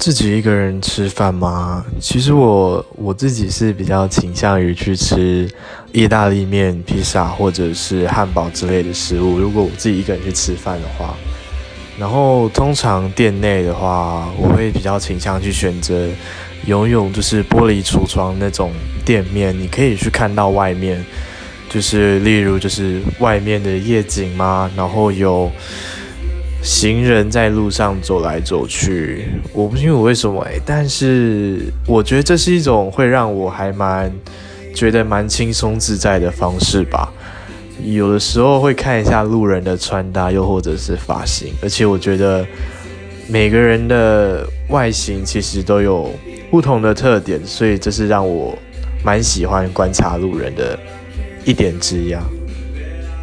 自己一个人吃饭吗？其实我我自己是比较倾向于去吃意大利面、披萨或者是汉堡之类的食物。如果我自己一个人去吃饭的话，然后通常店内的话，我会比较倾向去选择拥有就是玻璃橱窗那种店面，你可以去看到外面，就是例如就是外面的夜景嘛，然后有。行人在路上走来走去，我不清楚为什么哎，但是我觉得这是一种会让我还蛮觉得蛮轻松自在的方式吧。有的时候会看一下路人的穿搭，又或者是发型，而且我觉得每个人的外形其实都有不同的特点，所以这是让我蛮喜欢观察路人的一点之一。